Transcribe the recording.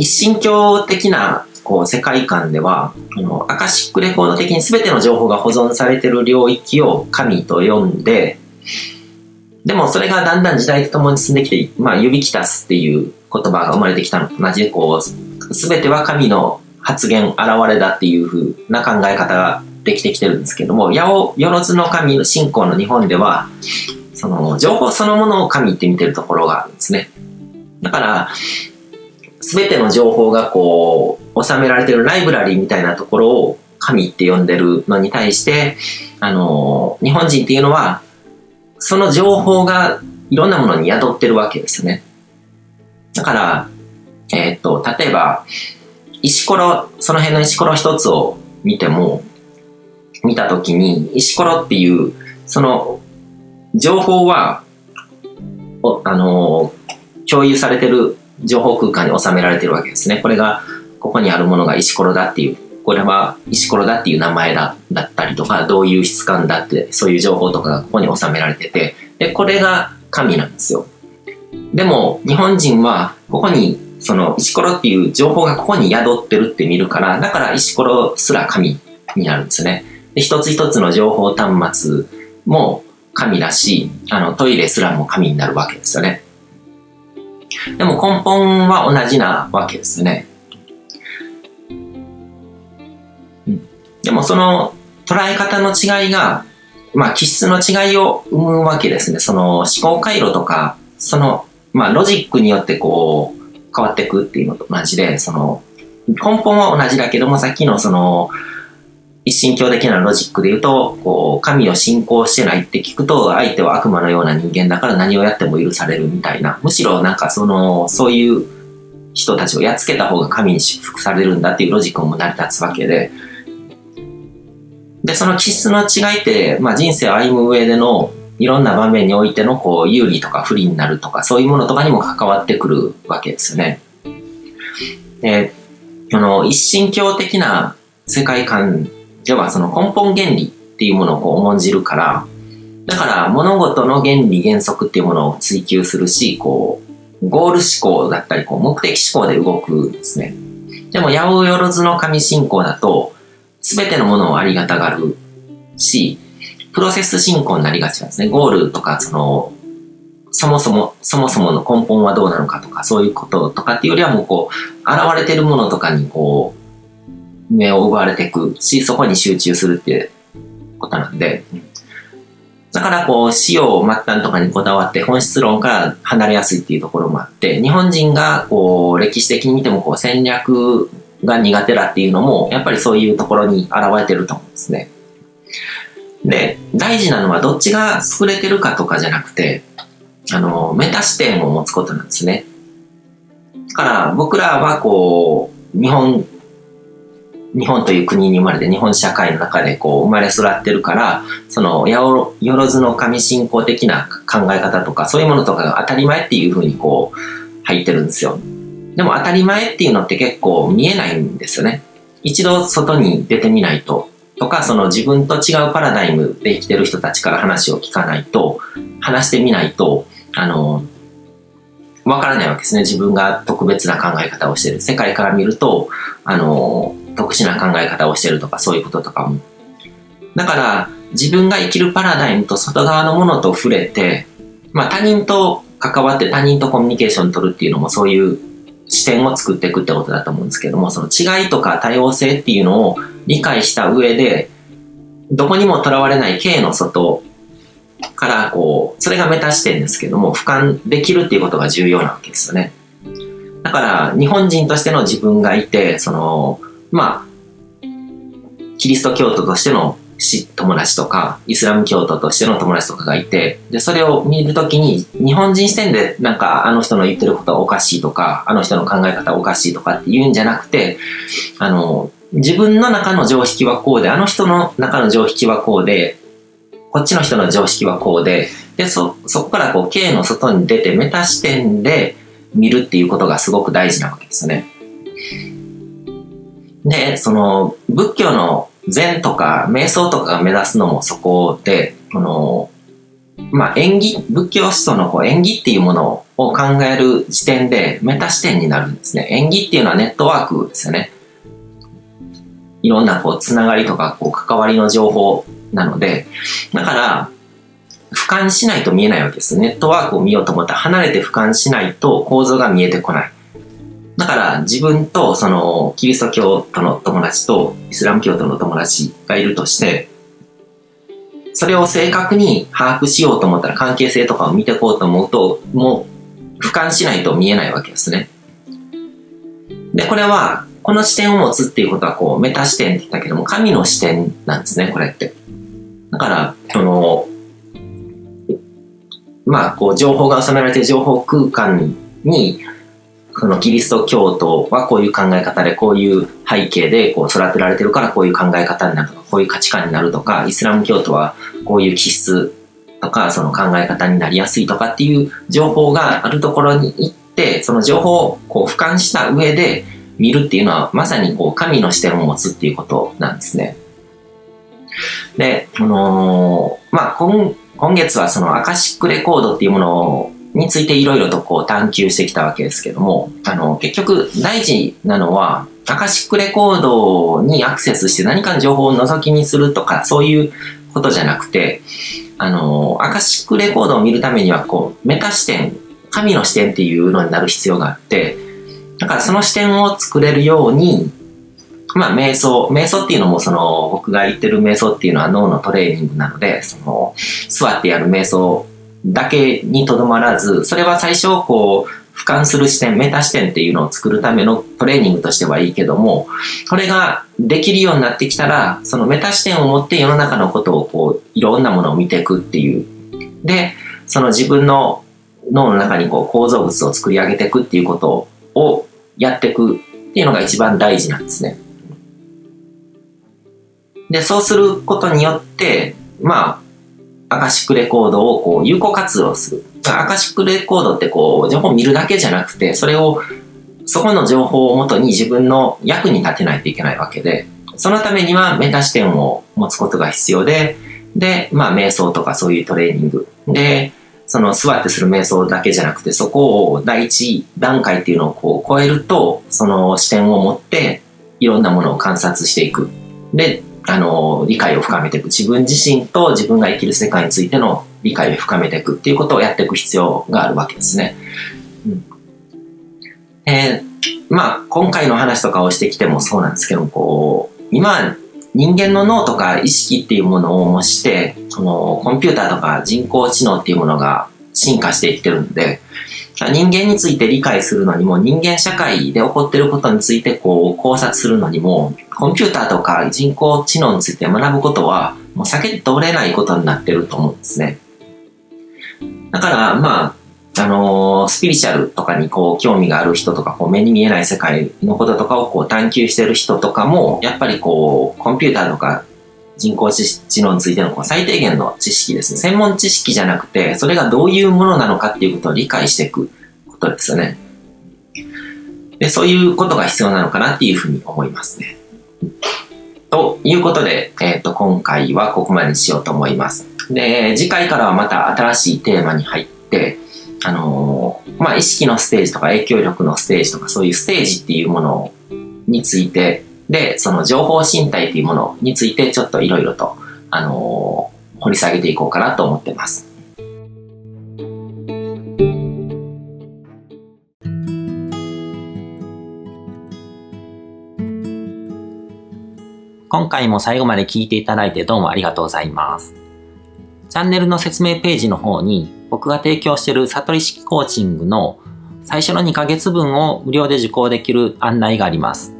一神教的なこう世界観では、あのアカシックレコード的に全ての情報が保存されている領域を神と呼んで、でもそれがだんだん時代とともに進んできて、まあ、指きたすっていう言葉が生まれてきたのと同じで、こう、全ては神の発言、現れだっていう風な考え方ができてきてるんですけども、八百万の神の信仰の日本では、その情報そのものを神って見てるところがあるんですね。だから、すべての情報がこう、収められてるライブラリーみたいなところを神って呼んでるのに対して、あの、日本人っていうのは、その情報がいろんなものに宿ってるわけですよね。だから、えー、っと、例えば、石ころ、その辺の石ころ一つを見ても、見たときに、石ころっていう、その、情報は、おあの共有されてる情報空間に収められてるわけですね。これが、ここにあるものが石ころだっていう、これは石ころだっていう名前だだったりとか、どういう質感だって、そういう情報とかがここに収められてて、で、これが神なんですよ。でも、日本人は、ここに、その、石ころっていう情報がここに宿ってるって見るから、だから石ころすら神になるんですね。で、一つ一つの情報端末も神だし、あの、トイレすらも神になるわけですよね。でも根本は同じなわけですね。でもその捉え方の違いが、まあ気質の違いを生むわけですね。その思考回路とか、その、まあロジックによってこう変わっていくっていうのと同じで、その根本は同じだけどもさっきのその一神教的なロジックで言うと、こう、神を信仰してないって聞くと、相手は悪魔のような人間だから何をやっても許されるみたいな。むしろなんかその、そういう人たちをやっつけた方が神に祝福されるんだっていうロジックも成り立つわけで、で、その気質の違いって、まあ人生を歩む上でのいろんな場面においてのこう有利とか不利になるとか、そういうものとかにも関わってくるわけですよね。で、この一神教的な世界観ではその根本原理っていうものをこう重んじるから、だから物事の原理原則っていうものを追求するし、こう、ゴール思考だったり、こう目的思考で動くんですね。でも、八百万の神信仰だと、すべてのものをありがたがるし、プロセス進行になりがちなんですね。ゴールとか、その、そもそも、そもそもの根本はどうなのかとか、そういうこととかっていうよりはもうこう、現れてるものとかにこう、目を奪われていくし、そこに集中するっていうことなんで、だからこう、使用末端とかにこだわって本質論から離れやすいっていうところもあって、日本人がこう、歴史的に見てもこう、戦略が苦手だっていうのも、やっぱりそういうところに現れてると思うんですね。で、大事なのはどっちが優れてるかとかじゃなくて、あの、メタ視点を持つことなんですね。だから僕らはこう、日本日本という国に生まれて日本社会の中でこう生まれ育ってるから、その、よろずの神信仰的な考え方とか、そういうものとかが当たり前っていうふうにこう、入ってるんですよ。でも当たり前っていうのって結構見えないんですよね。一度外に出てみないと、とか、その自分と違うパラダイムで生きてる人たちから話を聞かないと、話してみないと、あの、わからないわけですね。自分が特別な考え方をしてる。世界から見ると、あの、特殊な考え方をしてるとかそういうこととかも。だから自分が生きるパラダイムと外側のものと触れて、まあ他人と関わって他人とコミュニケーション取るっていうのもそういう視点を作っていくってことだと思うんですけども、その違いとか多様性っていうのを理解した上で、どこにもとらわれない形の外からこう、それがメタ視点ですけども、俯瞰できるっていうことが重要なわけですよね。だから、日本人としての自分がいて、その、まあ、キリスト教徒としての友達とか、イスラム教徒としての友達とかがいて、で、それを見るときに、日本人視点で、なんか、あの人の言ってることはおかしいとか、あの人の考え方はおかしいとかって言うんじゃなくて、あの、自分の中の常識はこうで、あの人の中の常識はこうで、こっちの人の常識はこうで、で、そ、そこからこう、経の外に出て、メタ視点で見るっていうことがすごく大事なわけですよね。で、その、仏教の禅とか瞑想とかが目指すのもそこで、この、まあ、縁起、仏教思想のこう縁起っていうものを考える時点でメタ視点になるんですね。縁起っていうのはネットワークですよね。いろんなこう、つながりとか、こう、関わりの情報なので、だから、俯瞰しないと見えないわけです。ネットワークを見ようと思ったら離れて俯瞰しないと構造が見えてこない。だから自分とそのキリスト教徒の友達とイスラム教徒の友達がいるとして、それを正確に把握しようと思ったら関係性とかを見てこうと思うと、もう俯瞰しないと見えないわけですね。で、これは、この視点を持つっていうことは、こう、メタ視点って言ったけども、神の視点なんですね、これって。だから、その、まあ、こう、情報が収められて情報空間に、そのキリスト教徒はこういう考え方で、こういう背景でこう育てられてるからこういう考え方になるとか、こういう価値観になるとか、イスラム教徒はこういう気質とか、その考え方になりやすいとかっていう情報があるところに行って、その情報をこう俯瞰した上で見るっていうのは、まさにこう神の視点を持つっていうことなんですね。で、あのー、まあ、今今月はそのアカシックレコードっていうものをについていろいろとこう探求してきたわけですけども、あの、結局大事なのは、アカシックレコードにアクセスして何かの情報を覗きにするとか、そういうことじゃなくて、あの、アカシックレコードを見るためには、こう、メタ視点、神の視点っていうのになる必要があって、だからその視点を作れるように、まあ、瞑想。瞑想っていうのも、その、僕が言ってる瞑想っていうのは脳のトレーニングなので、その、座ってやる瞑想だけにとどまらず、それは最初、こう、俯瞰する視点、メタ視点っていうのを作るためのトレーニングとしてはいいけども、これができるようになってきたら、そのメタ視点を持って世の中のことをこう、いろんなものを見ていくっていう。で、その自分の脳の中にこう構造物を作り上げていくっていうことをやっていくっていうのが一番大事なんですね。で、そうすることによって、まあ、アカシックレコードをこう有効活用する。アカシックレコードってこう、情報を見るだけじゃなくて、それを、そこの情報をもとに自分の役に立てないといけないわけで、そのためにはメタ視点を持つことが必要で、で、まあ、瞑想とかそういうトレーニング。で、その座ってする瞑想だけじゃなくて、そこを第一段階っていうのをこう超えると、その視点を持って、いろんなものを観察していく。で、あの、理解を深めていく。自分自身と自分が生きる世界についての理解を深めていくっていうことをやっていく必要があるわけですね。うん、えー、まあ、今回の話とかをしてきてもそうなんですけどこう、今、人間の脳とか意識っていうものを模して、そのコンピューターとか人工知能っていうものが進化していってるんで、人間について理解するのにも、人間社会で起こっていることについてこう考察するのにも、コンピューターとか人工知能について学ぶことは、もう避けて通れないことになってると思うんですね。だから、まあ、あのー、スピリチュアルとかにこう興味がある人とか、こう目に見えない世界のこととかをこう探求してる人とかも、やっぱりこう、コンピューターとか人工知能についてのこう最低限の知識ですね。専門知識じゃなくて、それがどういうものなのかっていうことを理解していくことですよね。で、そういうことが必要なのかなっていうふうに思いますね。ということで、えっ、ー、と、今回はここまでにしようと思います。で、次回からはまた新しいテーマに入って、あのー、まあ、意識のステージとか影響力のステージとかそういうステージっていうものについてで、その情報身体というものについてちょっといろいろと、あのー、掘り下げていこうかなと思ってます。今回も最後まで聞いていただいてどうもありがとうございます。チャンネルの説明ページの方に僕が提供している悟り式コーチングの最初の2ヶ月分を無料で受講できる案内があります。